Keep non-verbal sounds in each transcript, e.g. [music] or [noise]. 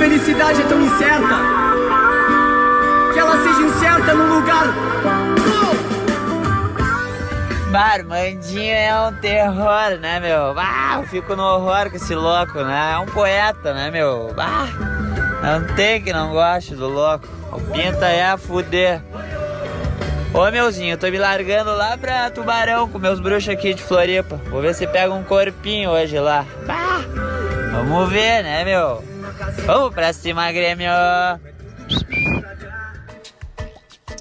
felicidade é tão incerta que ela seja incerta num lugar. Barmandinho é um terror, né, meu? Ah, eu fico no horror com esse louco, né? É um poeta, né, meu? Ah, não tem que não goste do louco. O pinta é a fuder. Ô meuzinho, tô me largando lá pra Tubarão com meus bruxos aqui de Floripa. Vou ver se pega um corpinho hoje lá. Bah, vamos ver, né, meu? Vamos pra cima, Grêmio!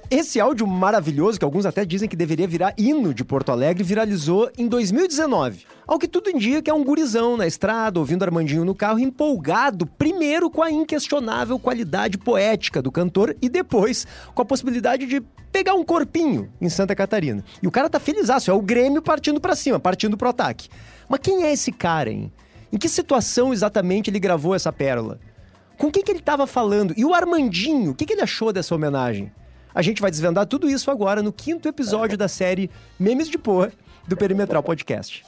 Esse áudio maravilhoso, que alguns até dizem que deveria virar hino de Porto Alegre, viralizou em 2019. Ao que tudo indica é um gurizão na estrada, ouvindo Armandinho no carro, empolgado, primeiro com a inquestionável qualidade poética do cantor e depois com a possibilidade de pegar um corpinho em Santa Catarina. E o cara tá felizaço, é o Grêmio partindo para cima, partindo pro ataque. Mas quem é esse cara, hein? Em que situação exatamente ele gravou essa pérola? Com quem que ele estava falando? E o Armandinho, o que, que ele achou dessa homenagem? A gente vai desvendar tudo isso agora no quinto episódio da série Memes de Porra do Perimetral Podcast.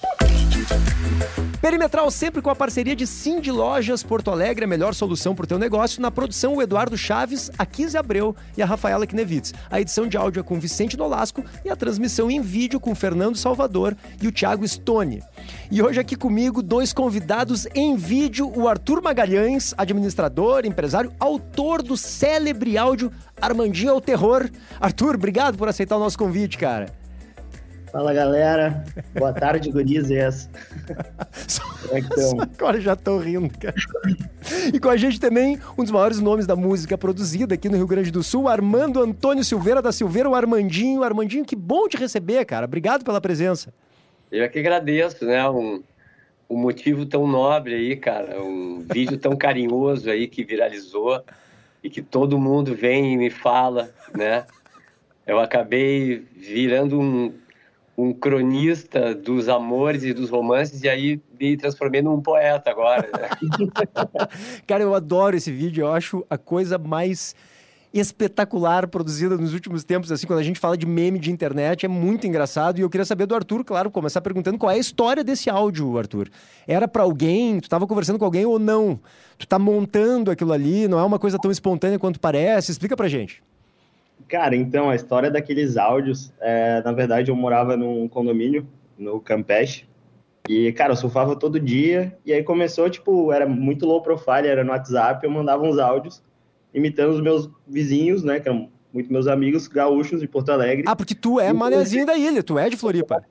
Perimetral sempre com a parceria de Cindy Lojas Porto Alegre, a melhor solução para o teu negócio. Na produção, o Eduardo Chaves, a Kise Abreu e a Rafaela Knevitz. A edição de áudio é com Vicente Nolasco e a transmissão em vídeo com Fernando Salvador e o Thiago Stone. E hoje aqui comigo, dois convidados em vídeo, o Arthur Magalhães, administrador, empresário, autor do célebre áudio Armandinho ao Terror. Arthur, obrigado por aceitar o nosso convite, cara. Fala galera, boa tarde, gurizes. [laughs] Como é que estão? Agora já tô rindo, cara. E com a gente também, um dos maiores nomes da música produzida aqui no Rio Grande do Sul, Armando Antônio Silveira da Silveira, o Armandinho. Armandinho, que bom te receber, cara. Obrigado pela presença. Eu é que agradeço, né? Um, um motivo tão nobre aí, cara. Um vídeo tão carinhoso aí que viralizou e que todo mundo vem e me fala, né? Eu acabei virando um um cronista dos amores e dos romances, e aí me transformei num poeta agora. Né? [laughs] Cara, eu adoro esse vídeo, eu acho a coisa mais espetacular produzida nos últimos tempos, assim, quando a gente fala de meme de internet, é muito engraçado. E eu queria saber do Arthur, claro, começar perguntando qual é a história desse áudio, Arthur. Era para alguém? Tu estava conversando com alguém ou não? Tu tá montando aquilo ali, não é uma coisa tão espontânea quanto parece? Explica pra gente. Cara, então, a história daqueles áudios, é, na verdade, eu morava num condomínio, no Campeche, e, cara, eu surfava todo dia, e aí começou, tipo, era muito low profile, era no WhatsApp, eu mandava uns áudios imitando os meus vizinhos, né, que eram muito meus amigos gaúchos de Porto Alegre. Ah, porque tu é manezinho da ilha, tu é de Floripa.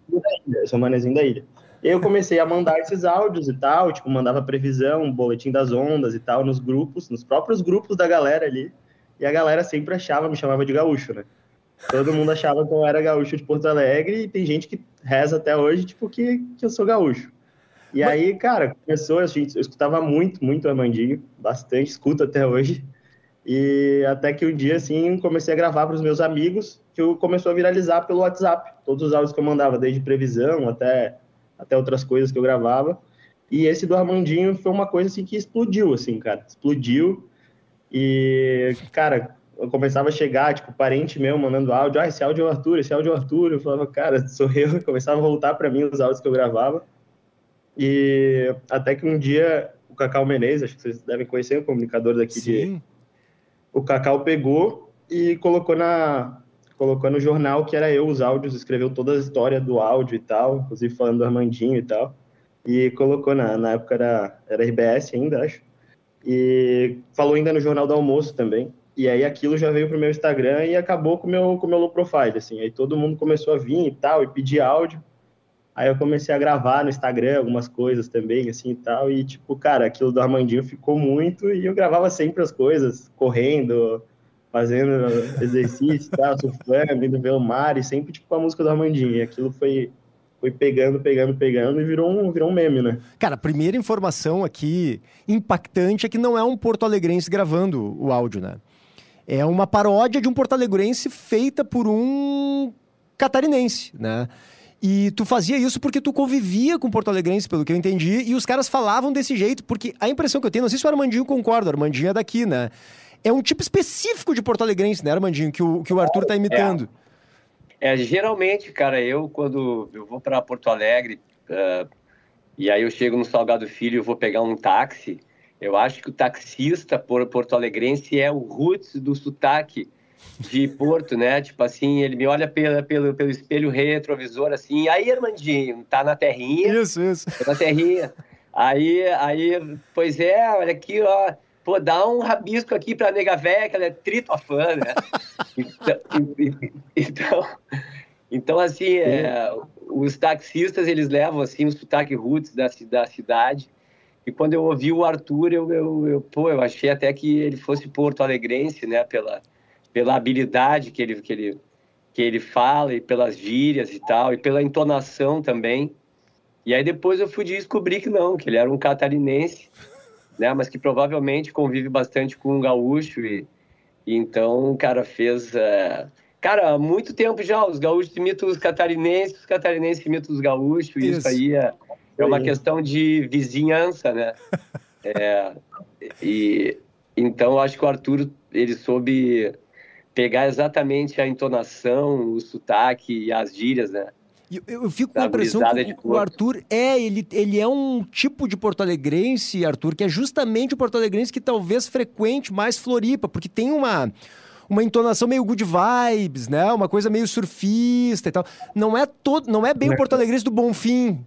Eu sou manezinho da ilha. E aí eu comecei a mandar esses áudios e tal, tipo, mandava previsão, boletim das ondas e tal, nos grupos, nos próprios grupos da galera ali. E a galera sempre achava, me chamava de gaúcho, né? Todo mundo achava que eu era gaúcho de Porto Alegre e tem gente que reza até hoje, tipo, que, que eu sou gaúcho. E Mas... aí, cara, começou, a gente, eu escutava muito, muito Armandinho, bastante, escuto até hoje. E até que um dia, assim, comecei a gravar para os meus amigos, que começou a viralizar pelo WhatsApp. Todos os áudios que eu mandava, desde previsão até, até outras coisas que eu gravava. E esse do Armandinho foi uma coisa, assim, que explodiu, assim, cara. Explodiu. E, cara, eu começava a chegar, tipo, parente meu mandando áudio, ah, esse áudio é o Arthur, esse áudio é o Arthur. Eu falava, cara, [laughs] sou eu. Eu começava a voltar para mim os áudios que eu gravava. E até que um dia o Cacau Menezes, acho que vocês devem conhecer, o comunicador daqui Sim. de. O Cacau pegou e colocou na. Colocou no jornal que era eu os áudios, escreveu toda a história do áudio e tal, inclusive falando do Armandinho e tal. E colocou na, na época era, era RBS ainda, acho e falou ainda no Jornal do Almoço também. E aí aquilo já veio pro meu Instagram e acabou com o meu, com o meu low profile, assim. Aí todo mundo começou a vir e tal, e pedir áudio. Aí eu comecei a gravar no Instagram algumas coisas também, assim, e tal. E, tipo, cara, aquilo do Armandinho ficou muito e eu gravava sempre as coisas, correndo, fazendo [laughs] exercício e tal, surfando, indo ver o mar, e sempre, tipo, com a música do Armandinho. E aquilo foi, foi pegando, pegando, pegando e virou um, virou um meme, né? Cara, a primeira informação aqui impactante é que não é um porto alegrense gravando o áudio, né? É uma paródia de um porto alegrense feita por um catarinense, né? E tu fazia isso porque tu convivia com Porto Alegrense, pelo que eu entendi, e os caras falavam desse jeito, porque a impressão que eu tenho, não sei se o Armandinho concorda, o Armandinho é daqui, né? É um tipo específico de Porto Alegrense, né, Armandinho, que o, que o Arthur tá imitando. É. É, geralmente, cara, eu quando eu vou para Porto Alegre uh, e aí eu chego no Salgado Filho e vou pegar um táxi, Eu acho que o taxista por Porto Alegrense é o roots do sotaque de Porto, né? Tipo assim, ele me olha pela, pelo, pelo espelho retrovisor, assim, aí, Armandinho, tá na terrinha. Isso, isso. Tá na terrinha. Aí, aí, pois é, olha aqui, ó. Pô, dá um rabisco aqui pra nega véia, que ela é tritofã, né? [laughs] então, então, então, assim, é, os taxistas, eles levam, assim, o sotaque roots da, da cidade. E quando eu ouvi o Arthur, eu, eu, eu, pô, eu achei até que ele fosse porto alegrense, né? Pela, pela habilidade que ele, que, ele, que ele fala e pelas gírias e tal, e pela entonação também. E aí depois eu fui descobrir que não, que ele era um catarinense, né? Mas que provavelmente convive bastante com um gaúcho e, e então o cara fez... Uh, cara, há muito tempo já, os gaúchos imitam os catarinenses, os catarinenses imitam os gaúchos, isso, isso aí é, é uma questão de vizinhança, né? [laughs] É, e então acho que o Arthur ele soube pegar exatamente a entonação, o sotaque e as gírias, né? Eu, eu, fico com a impressão que o, o Arthur é, ele, ele é um tipo de porto-alegrense, Arthur, que é justamente o porto-alegrense que talvez frequente mais Floripa, porque tem uma uma entonação meio good vibes, né? Uma coisa meio surfista e tal. Não é todo, não é bem o porto-alegrense do Bonfim.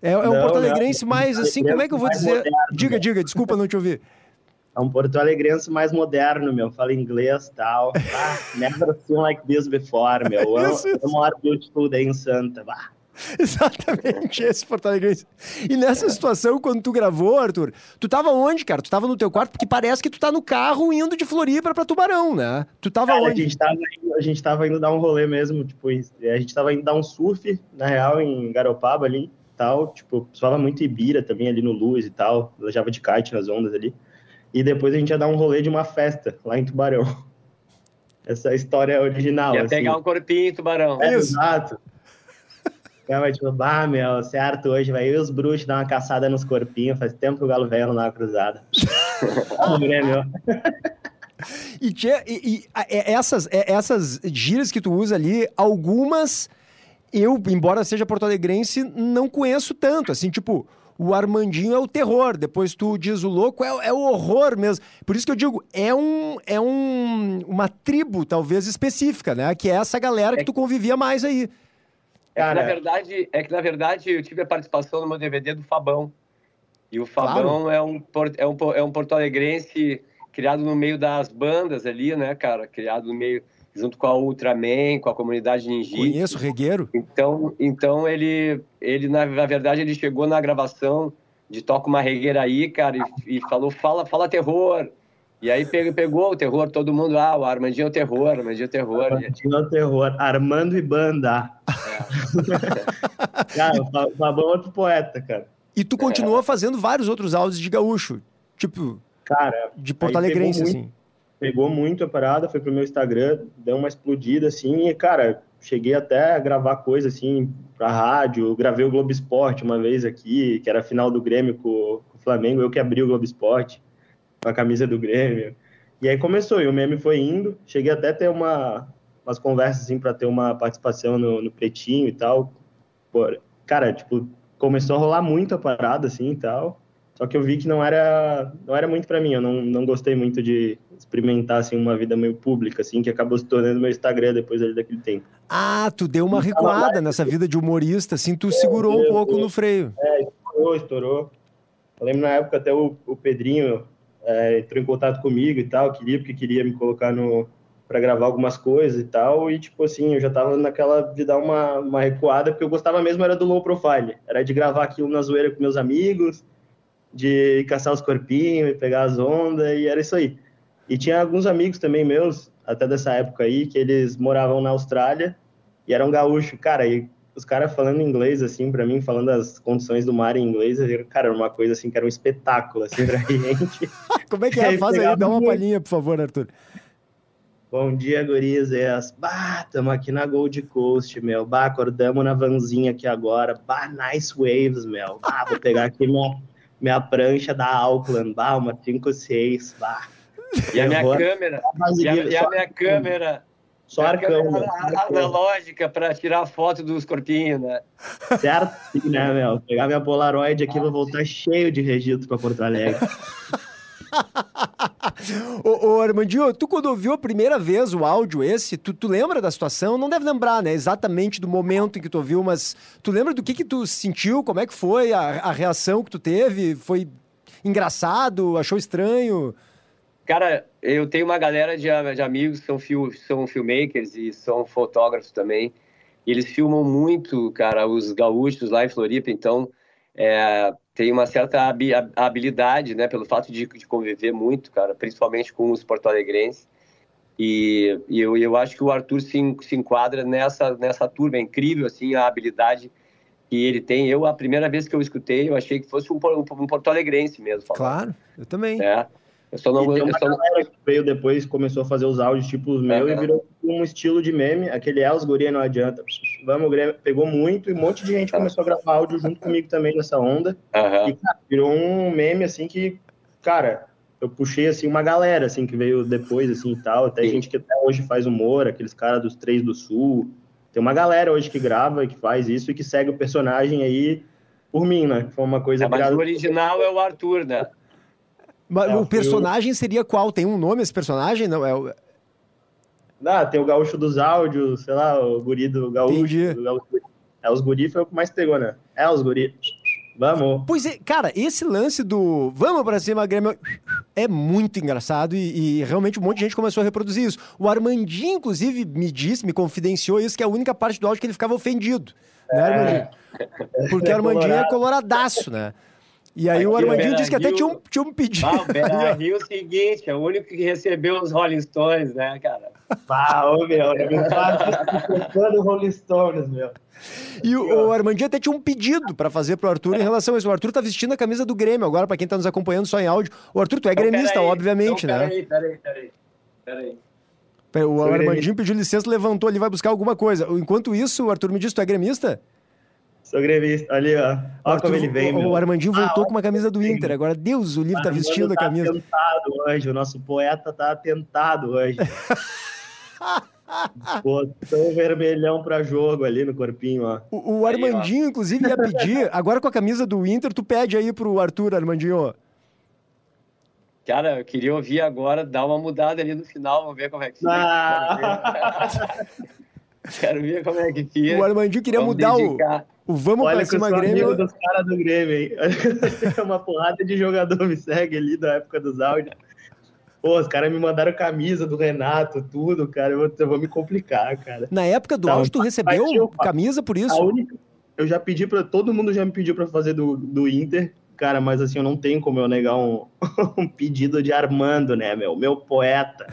É, é um porto-alegrense mais assim, como é que eu vou dizer? Moderno, diga, diga, desculpa não te ouvir. [laughs] É um Porto Alegrense mais moderno, meu. Fala inglês e tal. [laughs] Ah, never seen like this before, meu. É more beautiful day in Santa. Exatamente, esse Porto Alegrense. E nessa situação, quando tu gravou, Arthur, tu tava onde, cara? Tu tava no teu quarto? Porque parece que tu tá no carro indo de Floripa pra Tubarão, né? Tu tava cara, onde? A gente tava, indo, a gente tava indo dar um rolê mesmo, tipo, a gente tava indo dar um surf, na real, em Garopaba ali, tal, tipo, falava muito Ibira também ali no Luz e tal, levava de kite nas ondas ali e depois a gente ia dar um rolê de uma festa lá em Tubarão. [laughs] Essa história é original. Ia assim. pegar um corpinho em Tubarão. É, exato. [laughs] Ela tipo, bah, meu, certo, hoje vai os bruxos dar uma caçada nos corpinhos, faz tempo que o Galo Velho não dá uma cruzada. [laughs] meu. E, tia, e, e é, essas, é, essas gírias que tu usa ali, algumas eu, embora seja porto-alegrense, não conheço tanto. Assim, tipo, o Armandinho é o terror, depois tu diz o louco é, é o horror mesmo. Por isso que eu digo, é, um, é um, uma tribo, talvez, específica, né? Que é essa galera que tu convivia mais aí. É que, na verdade, é que, na verdade, eu tive a participação no meu DVD do Fabão. E o Fabão claro. é, um, é, um, é um porto-alegrense criado no meio das bandas ali, né, cara? Criado no meio junto com a Ultraman, com a comunidade ninjitsu. Conheço o Regueiro. Então, então ele, ele na, na, verdade, ele chegou na gravação de Toca uma Regueira aí, cara, e, e, falou, fala, fala terror. E aí pegou, pegou o terror, todo mundo, ah, o Armandinho é o terror, Armandinho é o terror. Armandinho é o terror, Armando e Banda. É. [laughs] cara, o Fabão é outro poeta, cara. E tu continua é. fazendo vários outros áudios de gaúcho, tipo, cara, de Porto Alegrense, assim pegou muito a parada, foi pro meu Instagram, deu uma explodida, assim, e, cara, cheguei até a gravar coisa, assim, pra rádio, gravei o Globo Esporte uma vez aqui, que era a final do Grêmio com, com o Flamengo, eu que abri o Globo Esporte, com a camisa do Grêmio, e aí começou, e o meme foi indo, cheguei até a ter uma, umas conversas, assim, pra ter uma participação no, no Pretinho e tal, Por, cara, tipo, começou a rolar muito a parada, assim, e tal, só que eu vi que não era, não era muito para mim. Eu não, não gostei muito de experimentar assim uma vida meio pública, assim, que acabou se tornando meu Instagram depois ali daquele tempo. Ah, tu deu uma recuada nessa vida de humorista, assim, tu é, segurou um pouco no freio. É, estourou, estourou. Eu lembro na época até o, o Pedrinho é, entrou em contato comigo e tal, queria porque queria me colocar no para gravar algumas coisas e tal, e tipo assim, eu já tava naquela de dar uma, uma recuada, porque eu gostava mesmo era do low profile, era de gravar aquilo na zoeira com meus amigos, de caçar os corpinhos e pegar as ondas, e era isso aí. E tinha alguns amigos também meus, até dessa época aí, que eles moravam na Austrália e eram gaúchos. Cara, e os caras falando inglês, assim, para mim, falando as condições do mar em inglês, cara, era uma coisa assim que era um espetáculo, assim, pra [laughs] gente. Como é que é? Faz aí, dá uma palhinha, por favor, Arthur. Bom dia, gurias. Bah, tamo aqui na Gold Coast, meu. Bah, acordamos na vanzinha aqui agora. Bah, nice waves, meu. Bah, vou pegar aqui minha minha prancha da Auckland, bah, uma 5, 6, bah. E a minha câmera, e a, e a minha câmera, só arcão, analógica para tirar foto dos corpinhos, né? Certo, sim, né, meu? Pegar minha Polaroid aqui, ah, vou voltar sim. cheio de registro para Porto Alegre. [laughs] ô, ô, Armandinho, tu quando ouviu a primeira vez o áudio esse, tu, tu lembra da situação? Não deve lembrar, né? Exatamente do momento em que tu ouviu, mas tu lembra do que que tu sentiu? Como é que foi a, a reação que tu teve? Foi engraçado? Achou estranho? Cara, eu tenho uma galera de, de amigos que são, fil, são filmmakers e são fotógrafos também. E eles filmam muito, cara, os gaúchos lá em Floripa, então é, tem uma certa habilidade, né, pelo fato de, de conviver muito, cara, principalmente com os porto-alegrenses. E, e eu, eu acho que o Arthur se, se enquadra nessa, nessa turma. É incrível, assim, a habilidade que ele tem. Eu, a primeira vez que eu escutei, eu achei que fosse um, um, um porto-alegrense mesmo. Falando. Claro, eu também. É. Eu só não, e tem uma só galera que veio depois, começou a fazer os áudios tipo os meus Aham. e virou um estilo de meme. Aquele é, os guria não adianta. Vamos, Grêmio. Pegou muito e um monte de gente começou a gravar áudio junto comigo também nessa onda. Aham. E, cara, virou um meme, assim, que, cara, eu puxei, assim, uma galera, assim, que veio depois, assim, e tal. Até Sim. gente que até hoje faz humor, aqueles caras dos Três do Sul. Tem uma galera hoje que grava e que faz isso e que segue o personagem aí por mim, né? Foi uma coisa É, mas o original é o Arthur, né? Mas É, o personagem seria qual? Tem um nome esse personagem? Não, é o- Ah, tem o gaúcho dos áudios, sei lá, o guri do gaúcho. Entendi. do gaúcho. É, os guri foi o que mais pegou, né? É, os guri. Vamos. Pois é, cara, esse lance do vamos pra cima, Grêmio, é muito engraçado e, e realmente um monte de gente começou a reproduzir isso. O Armandinho, inclusive, me disse, me confidenciou isso, que é a única parte do áudio que ele ficava ofendido, né, Armandinho? [laughs] Porque o Armandinho é coloradaço, né? E aí Aqui o Armandinho disse que até tinha um, tinha um pedido. Ah, o Beira Rio [laughs] é o seguinte, é o único que recebeu os Rolling Stones, né, cara? Ah, ô, meu, [laughs] eu faço Rolling Stones, meu. E o, o Armandinho até tinha um pedido pra fazer pro Arthur em relação a isso. O Arthur tá vestindo a camisa do Grêmio agora, pra quem tá nos acompanhando só em áudio. O Arthur, tu é Então, gremista, peraí, obviamente, então, né? Peraí, peraí, peraí. Peraí. O Armandinho pediu licença, levantou ali, vai buscar alguma coisa. Enquanto isso, o Arthur me disse, tu é gremista? Sou grevista. Ali, ó. Olha como ele vem, o, meu. o Armandinho Ah, voltou com uma camisa do Inter. Agora, Deus, o livro tá vestindo a tá camisa. atentado hoje, o nosso poeta tá atentado hoje. [laughs] Botou vermelhão pra jogo ali no corpinho, ó. O, o Aí, Armandinho, inclusive, ia pedir. [laughs] Agora com a camisa do Inter, tu pede aí pro Arthur, Armandinho. Cara, eu queria ouvir agora, dar uma mudada ali no final, vamos ver como é que fica. Ah. [laughs] [laughs] Quero ver como é que fica. O Armandinho queria Vamos mudar o, dedicar. o Vamos Olha pra cima Grêmio. amigo dos caras do Grêmio, hein? [laughs] Uma porrada de jogador me segue ali da época dos áudios. Pô, os caras me mandaram camisa do Renato, tudo, cara. Eu vou, eu vou me complicar, cara. Na época do Tá, áudio, tu recebeu camisa por A isso? única... Eu já pedi pra. Todo mundo já me pediu pra fazer do, do Inter, cara, mas assim, eu não tenho como eu negar um, [laughs] um pedido de Armando, né, meu? Meu poeta.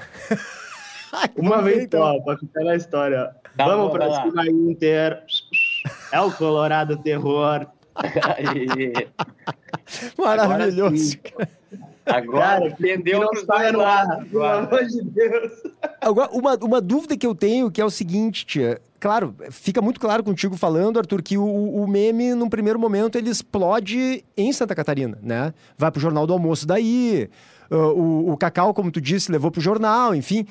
Uma vez então. só, pra ficar na história. Tá Vamos bom, pra lá. cima, Inter. É o Colorado Terror. [laughs] Maravilhoso. agora Cara, que pendeu não pros sai dois no ar, lados. pelo agora. amor de Deus. Agora, uma, uma dúvida que eu tenho, que é o seguinte, tia. Claro, fica muito claro contigo falando, Arthur, que o, o meme, num primeiro momento, ele explode em Santa Catarina, né? Vai pro Jornal do Almoço daí, uh, o, o Cacau, como tu disse, levou pro jornal, enfim.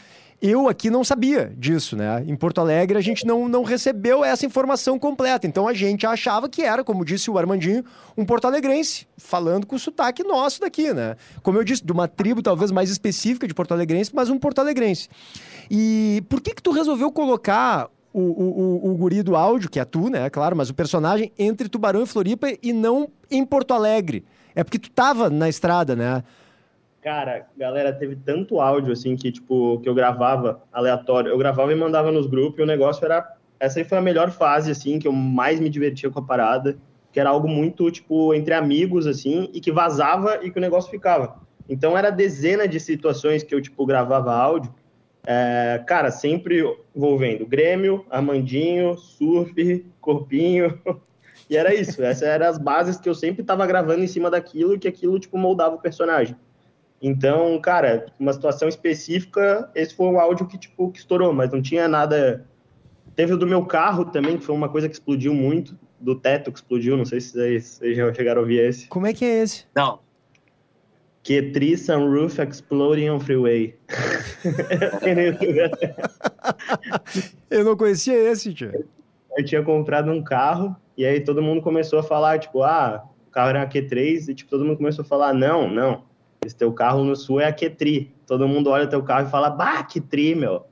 Eu aqui não sabia disso, né? Em Porto Alegre a gente não, não recebeu essa informação completa. Então a gente achava que era, como disse o Armandinho, um porto-alegrense, falando com o sotaque nosso daqui, né? Como eu disse, de uma tribo talvez mais específica de porto-alegrense, mas um porto-alegrense. E por que que tu resolveu colocar o, o, o, o guri do áudio, que é tu, né? Claro, mas o personagem entre Tubarão e Floripa e não em Porto Alegre? É porque tu tava na estrada, né? Cara, galera, teve tanto áudio assim que, tipo, que eu gravava aleatório. Eu gravava e mandava nos grupos e o negócio era. Essa aí foi a melhor fase, assim, que eu mais me divertia com a parada. Que era algo muito, tipo, entre amigos, assim, e que vazava e que o negócio ficava. Então era dezena de situações que eu, tipo, gravava áudio. É, cara, sempre envolvendo Grêmio, Armandinho, Surf, Corpinho. [laughs] E era isso. Essas eram as bases que eu sempre tava gravando em cima daquilo e que aquilo, tipo, moldava o personagem. Então, cara, uma situação específica, esse foi um áudio que, tipo, que estourou, mas não tinha nada. Teve o do meu carro também, que foi uma coisa que explodiu muito, do teto que explodiu, não sei se vocês, vocês já chegaram a ouvir esse. Como é que é esse? Não, Que tree sunroof exploding on freeway. [laughs] Eu não conhecia esse, tia. eu tinha comprado um carro e aí todo mundo começou a falar, tipo, ah, o carro era uma Q3 e tipo, todo mundo começou a falar, não, não, Esse teu carro no sul é a Ketri. Todo mundo olha teu carro e fala, bah, que tri, meu.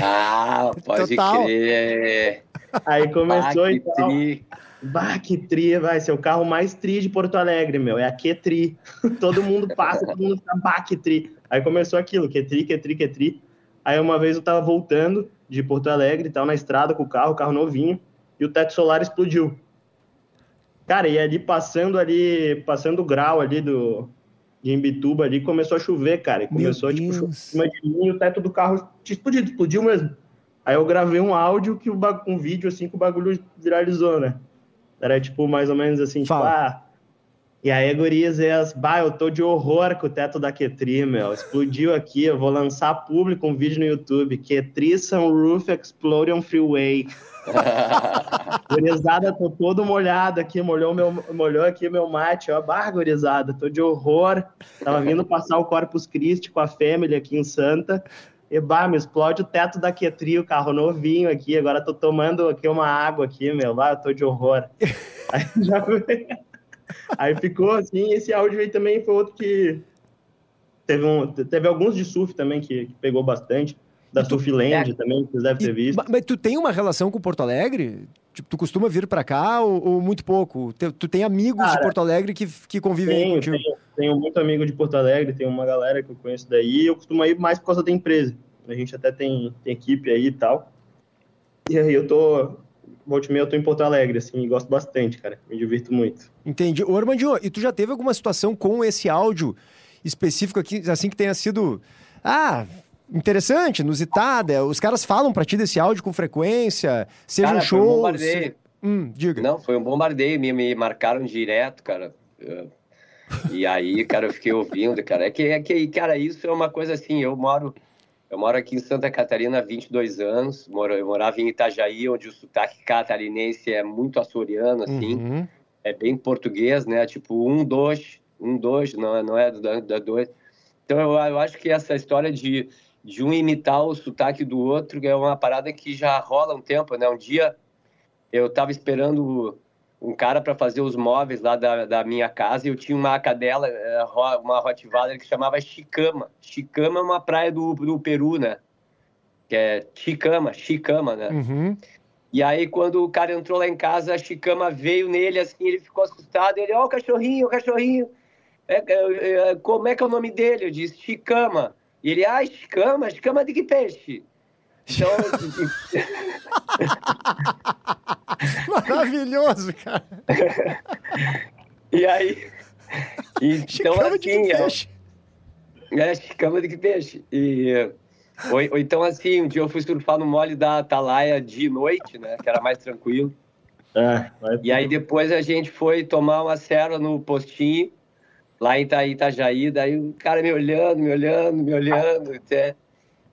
Ah, pode Total. crer. Aí começou Ah, e que tal. tri. Bah, que tri, vai ser o carro mais tri de Porto Alegre, meu. É a Ketri. [laughs] todo mundo passa, todo mundo fica, bah, que tri. Aí começou aquilo, que tri, que tri, que tri. Aí uma vez eu tava voltando de Porto Alegre, tava na estrada com o carro, o carro novinho, e o teto solar explodiu. Cara, e ali passando ali, passando o grau ali do de Imbituba ali, começou a chover, cara. E Meu começou, tipo, chover em cima de mim o teto do carro tinha explodido, explodiu mesmo. Aí eu gravei um áudio, que o um vídeo assim que o bagulho viralizou, né? Era tipo mais ou menos assim, tipo, Fala. ah. E aí, gurizes, bah, eu tô de horror com o teto da Ketri, meu. Explodiu aqui, eu vou lançar público um vídeo no YouTube. Ketri Sunroof Explosion Freeway. [laughs] Gurizada, tô todo molhado aqui, molhou, meu, molhou aqui meu mate, ó. Bah, gurizada, tô de horror. Tava vindo passar o Corpus Christi com a Family aqui em Santa. E bah, me explode o teto da Ketri, o carro novinho aqui. Agora tô tomando aqui uma água aqui, meu. Bah, eu tô de horror. [laughs] Aí, já... Aí ficou assim, esse áudio aí também foi outro que teve, um, teve alguns de surf também que, que pegou bastante. Da Surfland também, que vocês devem ter visto. ma- mas tu tem uma relação com Porto Alegre? Tipo, tu costuma vir pra cá ou, ou muito pouco? Tu, tu tem amigos de Cara, Porto Alegre que, que convivem aí Tenho, contigo? tenho, tenho muito amigo de Porto Alegre, tem uma galera que eu conheço daí, eu costumo ir mais por causa da empresa. A gente até tem, tem equipe aí e tal. E aí eu tô, volte meia eu tô em Porto Alegre, assim, e gosto bastante, cara, me divirto muito. Entendi. Ô, Armandinho, e tu já teve alguma situação com esse áudio específico aqui, assim, que tenha sido. Ah, interessante, inusitada? Os caras falam pra ti desse áudio com frequência, seja Cara, em foi um bombardeio. Hum, diga. Não, foi um bombardeio, me, me marcaram direto, cara. E aí, cara, eu fiquei ouvindo, cara. É que, é que, cara, isso é uma coisa assim, eu moro, eu moro aqui em Santa Catarina há 22 anos, moro, eu morava em Itajaí, onde o sotaque catarinense é muito açoriano, assim, Uhum. é bem português, né? Tipo, um, dois, um, dois, não, é- não é da, da dois. Então, eu, eu acho que essa história de, de um imitar o sotaque do outro é uma parada que já rola um tempo, né? Um dia eu tava esperando um cara para fazer os móveis lá da, da minha casa e eu tinha uma cadela, eh, uma Rottweiler que chamava Chicama. Chicama é uma praia do, do Peru, né? Que é Chicama, Chicama, né? Uhum. E aí, quando o cara entrou lá em casa, a Chicama veio nele, assim, ele ficou assustado. Ele, ó, o cachorrinho, o cachorrinho. É, é, é, como é que é o nome dele? Eu disse, Chicama. E ele, ah, Chicama? Chicama de que peixe? Então, [laughs] [laughs] Maravilhoso, cara. e aí... Então, Chicama de assim, que é, peixe. É, Chicama de que peixe. E, ou, ou então, assim, um dia eu fui surfar no mole da Atalaia de noite, né? Que era mais tranquilo. É, E aí depois a gente foi tomar uma serva no postinho, lá em Ita- Itajaí, daí o cara me olhando, me olhando, me olhando, até.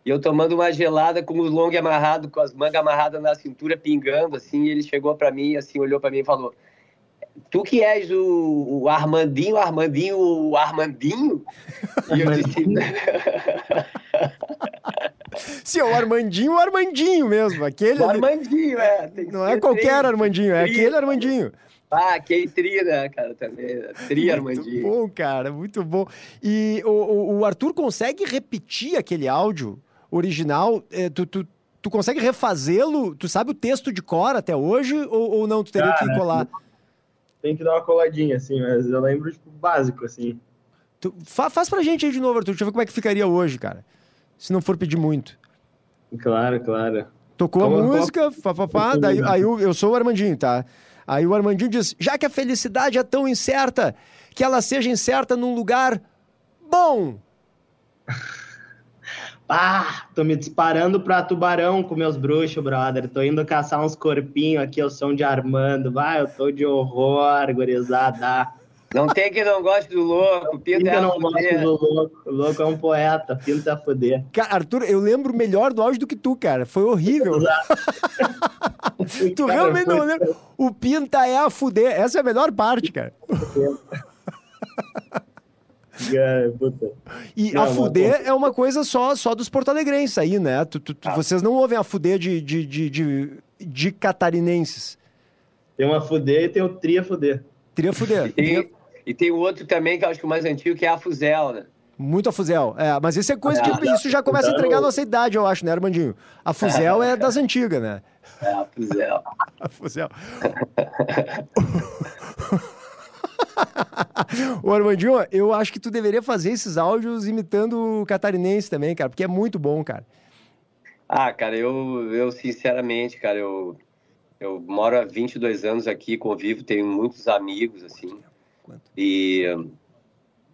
E eu tomando uma gelada com os long amarrado, com as mangas amarradas na cintura, pingando, assim, e ele chegou para mim, assim, olhou para mim e falou, tu que és o, o Armandinho, Armandinho, o Armandinho? E eu disse, [laughs] Sim, é o Armandinho, o Armandinho mesmo. Aquele o. Armandinho, é. Não é qualquer três, Armandinho, é tri, aquele Armandinho. Ah, que tri, né, cara, também. né? Tri Muito Armandinho. bom, cara, muito bom. E o, o- o Arthur consegue repetir aquele áudio original? É, tu, tu, tu consegue refazê-lo? Tu sabe o texto de cor até hoje? Ou, ou não? Tu teria que Cara, colar? Tem que dar uma coladinha, assim, mas eu lembro, tipo, básico, assim. Tu- fa- faz pra gente aí de novo, Arthur. Deixa eu ver como é que ficaria hoje, cara. Se não for pedir muito. Claro, claro. Tocou Como- a música, pá, pá, pá, daí, aí eu, eu sou o Armandinho, tá? Aí o Armandinho diz: já que a felicidade é tão incerta, que ela seja incerta num lugar bom. [laughs] Ah, tô me disparando pra tubarão com meus bruxos, brother. Tô indo caçar uns corpinhos aqui, o som de Armando. Vai, eu tô de horror, gurizada. Não tem quem não goste do louco, pinta é não gosta do louco. O louco é um poeta, pinta a fuder. Cara, Arthur, eu lembro melhor do áudio do que tu, cara. Foi horrível. [laughs] tu Cara, realmente foi- não lembra. O Pinta é a fuder. Essa é a melhor parte, cara. [laughs] É, puta. E Não, a fuder é uma coisa só, só dos porto-alegrenses aí, né? Tu- tu- tu- Ah. Vocês não ouvem a fuder de, de, de, de, de catarinenses. Tem uma fuder e tem o tria fuder. Teria fuder. E, E tem o outro também, que eu acho que o mais antigo, que é a Fuzel, né? Muito a Fuzel. É, mas isso é coisa que isso já começa a entregar a nossa idade, eu acho, né, Armandinho? A Fuzel é das antigas, né? [laughs] É, a Fuzel. [laughs] A Fuzel. [laughs] Ô, Armandinho, eu acho que tu deveria fazer esses áudios imitando o catarinense também, cara, porque é muito bom, cara. Ah, cara, eu, eu sinceramente, cara, eu, eu moro há 22 anos aqui, convivo, tenho muitos amigos, assim. Quanto? E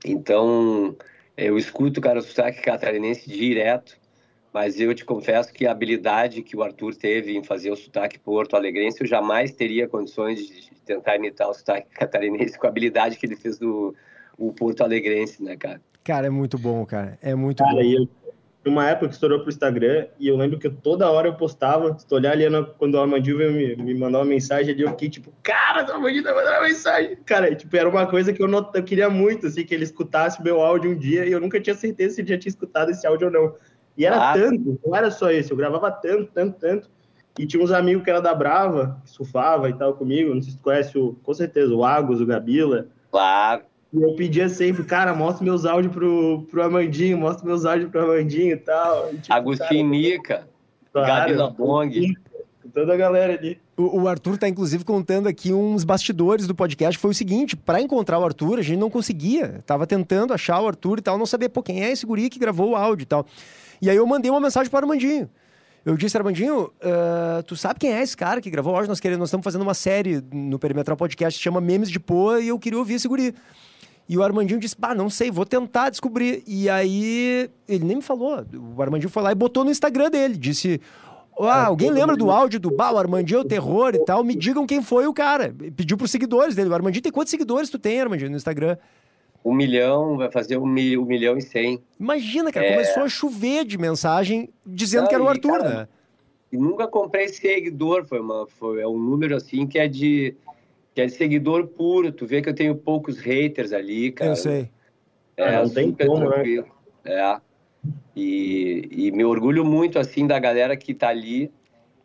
então eu escuto, cara, o sotaque catarinense direto, mas eu te confesso que a habilidade que o Arthur teve em fazer o sotaque porto-alegrense, eu jamais teria condições de tentar imitar o sotaque catarinense com a habilidade que ele fez do o porto-alegrense, né, cara? Cara, é muito bom, cara. É muito Cara, bom. e eu, uma época que estourou pro Instagram, e eu lembro que toda hora eu postava, se tu olhar ali na- quando o Armandinho me, me mandar uma mensagem ali, eu fiquei tipo, cara, o Armandinho tá mandando uma mensagem. Cara, tipo, era uma coisa que eu, not, eu queria muito, assim, que ele escutasse o meu áudio um dia, e eu nunca tinha certeza se ele já tinha escutado esse áudio ou não. E era Ah. tanto, não era só esse, eu gravava tanto, tanto, tanto. E tinha uns amigos que era da Brava, que surfava e tal comigo, não sei se tu conhece, o, com certeza, o Agos, o Gabila. Claro. E eu pedia sempre, cara, mostra meus áudios pro, pro Amandinho, mostra meus áudios pro Amandinho e tal. E, tipo, Agostinho Nica, Gabila Bong. Toda a galera ali. O, o Arthur tá, inclusive, contando aqui uns bastidores do podcast. Foi o seguinte: pra encontrar o Arthur, a gente não conseguia. Tava tentando achar o Arthur e tal, não sabia, pô, quem é esse guri que gravou o áudio e tal. E aí eu mandei uma mensagem para o Armandinho. Eu disse, Armandinho, ah, tu sabe quem é esse cara que gravou áudio? Nós, queremos, nós estamos fazendo uma série no Perimetral Podcast que chama Memes de Poa e eu queria ouvir esse guri. E o Armandinho disse, bah, não sei, vou tentar descobrir. E aí, ele nem me falou. O Armandinho foi lá e botou no Instagram dele. Disse, ah, alguém lembra do áudio do bah, o Armandinho é o terror e tal? Me digam quem foi o cara. Pediu pros seguidores dele. O Armandinho tem quantos seguidores tu tem, Armandinho, no Instagram? Um milhão, vai fazer um, mi- um milhão e cem. Imagina, cara, É. começou a chover de mensagem dizendo Não, que era o e, Arthur, cara, né? E nunca comprei seguidor, foi, uma, foi é um número assim que é de que é de seguidor puro. Tu vê que eu tenho poucos haters ali, cara. Eu sei. É, Ah, não tem super como, né? tranquilo. É. E, e me orgulho muito, assim, da galera que tá ali.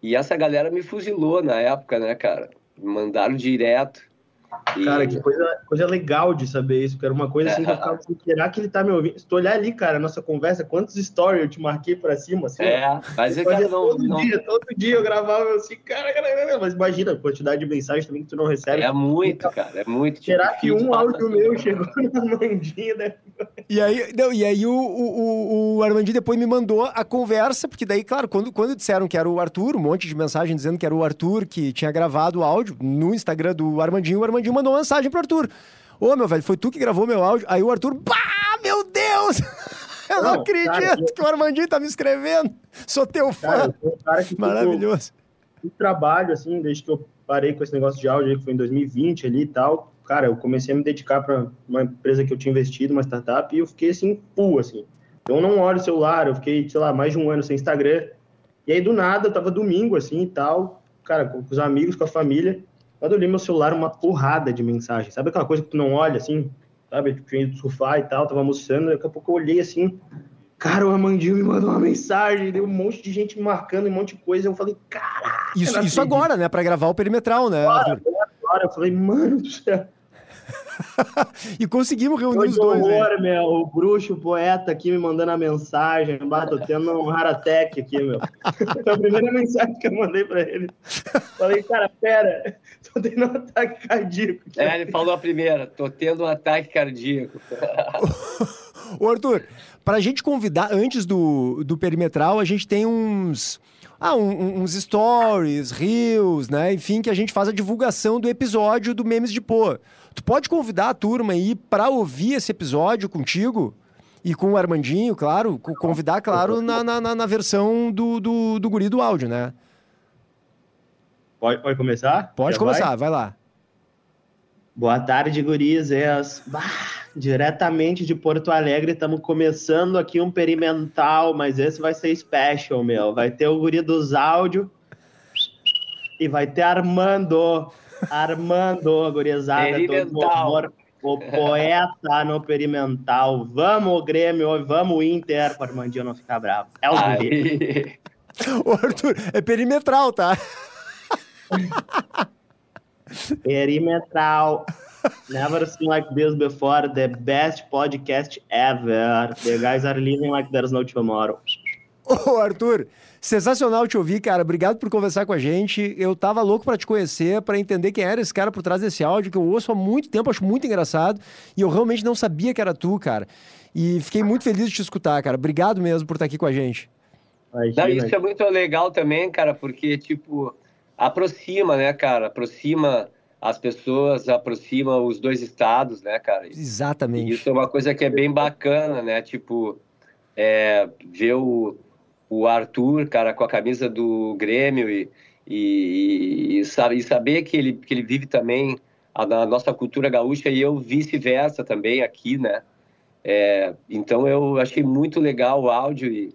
E essa galera me fuzilou na época, né, cara? Me mandaram direto. E- Cara, que coisa, coisa legal de saber isso, que era uma coisa assim que eu [laughs] ficava assim, será que ele tá me ouvindo? Se tu olhar ali, cara, a nossa conversa, quantos stories eu te marquei pra cima, assim. É, mas é, Fazia cara, não, todo não- dia, todo dia eu gravava assim, cara, cara, mas imagina a quantidade de mensagem também que tu não recebe. é muito, cara, é muito. tipo, Será que um áudio assim. meu chegou [laughs] na mandinha, né? E aí, não, e aí o, o, o- o Armandinho depois me mandou a conversa, porque daí, claro, quando, quando disseram que era o Arthur, um monte de mensagem dizendo que era o Arthur que tinha gravado o áudio no Instagram do Armandinho, o Armandinho mandou uma mensagem pro Arthur. Ô, meu velho, foi tu que gravou meu áudio? Aí o Arthur, pá, meu Deus! [laughs] Eu não, Não, acredito cara, que o Armandinho tá me escrevendo. Sou teu fã. Cara, cara Maravilhoso. o trabalho, assim, desde que eu parei com esse negócio de áudio que foi em 2020 ali e tal, cara, eu comecei a me dedicar para uma empresa que eu tinha investido, uma startup, e eu fiquei assim, full, assim. Então eu não olho o celular, eu fiquei, sei lá, mais de um ano sem Instagram. E aí, do nada, eu tava domingo, assim, e tal, cara, com os amigos, com a família, quando eu li meu celular, uma porrada de mensagem. Sabe aquela coisa que tu não olha, assim, sabe? Tipo, tinha ido surfar e tal, tava almoçando, daqui a pouco eu olhei, assim, cara, o Armandinho me mandou uma mensagem, deu um monte de gente me marcando, um monte de coisa, eu falei, caraca! Isso, isso acredito. agora, né? Pra gravar o perimetral, né? Agora, agora, eu falei, mano do céu. [laughs] E conseguimos reunir os dois, horror, meu. O bruxo, o poeta aqui me mandando a mensagem. Bah, tô tendo um Haratec aqui, meu. [laughs] Foi a primeira mensagem que eu mandei pra ele. Falei, cara, pera, [laughs] tô tendo um ataque cardíaco. É, ele falou a primeira, tô tendo um ataque cardíaco. Ô, Arthur, pra gente convidar, antes do, do perimetral, a gente tem uns. Ah, um- um- uns stories, reels, né? Enfim, que a gente faz a divulgação do episódio do Memes de Pô. Tu pode convidar a turma aí pra ouvir esse episódio contigo? E com o Armandinho, claro. co- Convidar, claro, na, na, na- na versão do, do, do guri do áudio, né? Pode, pode começar? Pode Já começar, vai? vai lá. Boa tarde, gurizes. Bah, diretamente de Porto Alegre, estamos começando aqui um perimental, mas esse vai ser special, meu. Vai ter o guri dos áudios e vai ter Armando. Armando, gurizada, todo. O poeta no perimental. Vamos, Grêmio, vamos, Inter, para o Armandinho não ficar bravo. É o Ô, [laughs] Arthur, é perimetral, tá? Perimetral. Never seen like this before. The best podcast ever. The guys are living like there's no tomorrow. Ô, Arthur, sensacional te ouvir, cara. Obrigado por conversar com a gente. Eu tava louco para te conhecer, para entender quem era esse cara por trás desse áudio, que eu ouço há muito tempo, acho muito engraçado. E eu realmente não sabia que era tu, cara. E fiquei muito feliz de te escutar, cara. Obrigado mesmo por estar aqui com a gente. Não, isso é muito legal também, cara, porque, tipo, aproxima, né, cara? Aproxima as pessoas, aproxima os dois estados, né, cara? Exatamente. E isso é uma coisa que é bem bacana, né? Tipo, é, ver o, o Arthur, cara, com a camisa do Grêmio e, e, e, sabe, e saber que ele, que ele vive também a, a nossa cultura gaúcha e eu vice-versa também aqui, né? É, então eu achei muito legal o áudio e,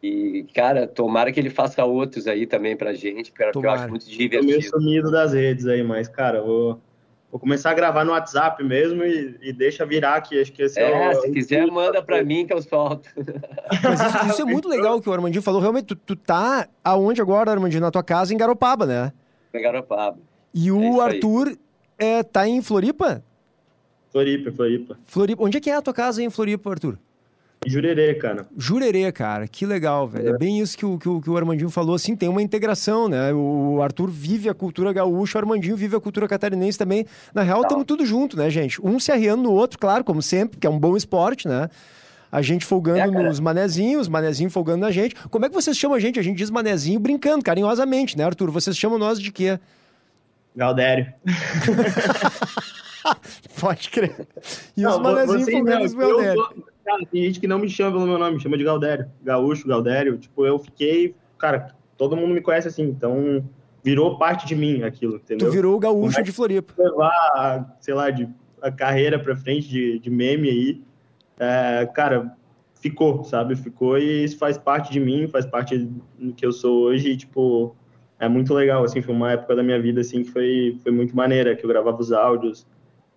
e, cara, tomara que ele faça outros aí também pra gente, porque eu acho muito divertido. Tô meio sumido das redes aí, mas, cara, vou, vou começar a gravar no WhatsApp mesmo e, e deixa virar aqui. Acho que esse é, é o, se quiser, manda pra mim que eu solto. [laughs] Mas isso, isso é muito legal que o Armandinho falou. Realmente, tu, tu tá aonde agora, Armandinho? Na tua casa, em Garopaba, né? Em Garopaba. E o é Arthur é, tá em Floripa? Floripa, Floripa. Floripa. Onde é que é a tua casa em Floripa, Arthur? Jurerê, cara. Jurerê, cara. Que legal, velho. É, é bem isso que o, que, o, que o Armandinho falou, assim, tem uma integração, né? O Arthur vive a cultura gaúcha, o Armandinho vive a cultura catarinense também. Na real, estamos tudo junto, né, gente? Um se arriando no outro, claro, como sempre, que é um bom esporte, né? A gente folgando é, nos manezinhos, manezinho folgando na gente. Como é que vocês chamam a gente? A gente diz manezinho brincando, carinhosamente, né, Arthur? Vocês chamam nós de quê? Galdério. [laughs] Pode crer. E não, os manezinhos folgando nos Galdério. Cara, tem gente que não me chama pelo meu nome, me chama de Galdério. Gaúcho, Galdério. Tipo, eu fiquei. Cara, todo mundo me conhece assim, então virou parte de mim aquilo, entendeu? Tu virou o gaúcho de Floripa. Levar, sei lá, de, a carreira pra frente de, de meme aí. É, cara, ficou, sabe? Ficou e isso faz parte de mim, faz parte do que eu sou hoje. E, tipo, é muito legal, assim, foi uma época da minha vida, assim, que foi, foi muito maneira, que eu gravava os áudios,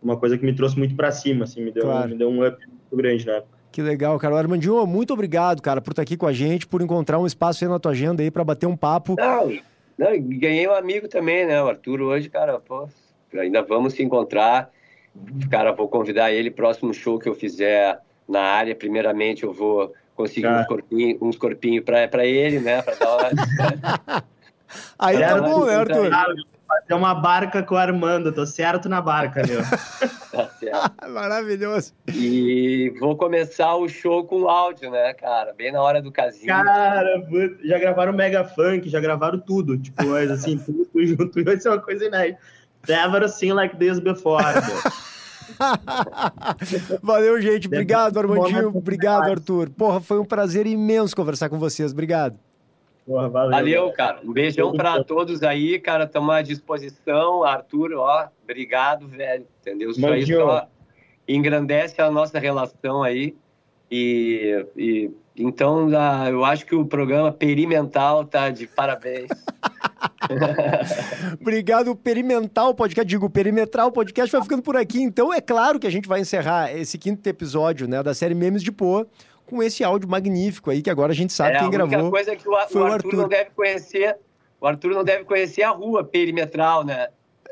uma coisa que me trouxe muito para cima, assim, me deu, claro. me deu um up muito grande na época. Que legal, cara. Armandinho, muito obrigado, cara, por estar aqui com a gente, por encontrar um espaço aí na tua agenda aí para bater um papo. Não, não, ganhei um amigo também, né? O Arthur hoje, cara, pô, ainda vamos se encontrar. Cara, vou convidar ele próximo show que eu fizer na área. Primeiramente, eu vou conseguir uns corpinhos, uns corpinhos para ele, né? Pra dar uma... [laughs] aí tá bom, né, Arthur? Fazer uma barca com o Armando, tô certo na barca, meu. [laughs] tá certo. [laughs] Maravilhoso. E vou começar o show com áudio, né, cara? Bem na hora do casinho. Cara, já gravaram Mega Funk, já gravaram tudo. Tipo, mas assim, [laughs] tudo junto. Vai ser uma coisa inédita. Never seen like this before, Valeu, gente. Obrigado, Armandinho. Obrigado, Arthur. Porra, foi um prazer imenso conversar com vocês. Obrigado. Porra, valeu, valeu cara. Um beijão para todos aí, cara. Estamos à disposição. Arthur, ó, obrigado, velho. Entendeu? Isso aí só engrandece a nossa relação aí. E, e então eu acho que o programa Perimental tá de parabéns. [laughs] Obrigado, Perimental Podcast. Digo, Perimetral Podcast vai ficando por aqui. Então é claro que a gente vai encerrar esse quinto episódio né, da série Memes de Poa com esse áudio magnífico aí, que agora a gente sabe é, quem gravou. A única coisa é que o, foi o Arthur, Arthur não deve conhecer. O Arthur não deve conhecer a rua perimetral, né?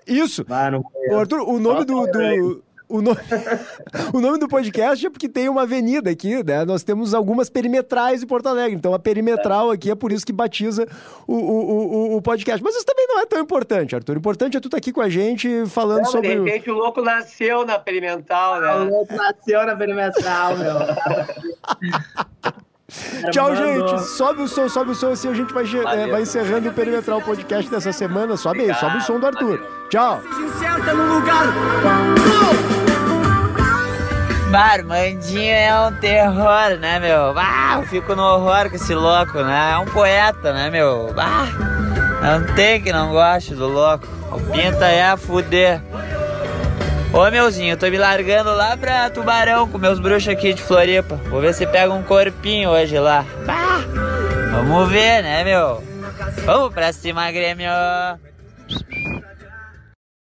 Isso. o Arthur, o nome do, do, o, nome, [laughs] o nome do podcast é porque tem uma avenida aqui, né? Nós temos algumas perimetrais em Porto Alegre. Então a perimetral aqui é por isso que batiza o, o, o, o podcast. Mas isso também não é tão importante, Arthur. O importante é tu estar tá aqui com a gente falando não, sobre. De repente o louco nasceu na perimetral, né? O louco nasceu na perimetral, meu. [laughs] Tchau, gente. Sobe o som, sobe o som, assim a gente vai, é, vai encerrando o Perimetral Podcast dessa semana. Sobe aí, sobe o som do Arthur. Tchau. Barmandinho é um terror, né, meu? Ah, eu fico no horror com esse louco, né? É um poeta, né, meu? Ah, não tem que não goste do louco. O pinta é a fuder. Ô meuzinho, tô me largando lá pra Tubarão com meus bruxos aqui de Floripa. Vou ver se pega um corpinho hoje lá. Vamos ver, né, meu? Vamos pra cima, Grêmio!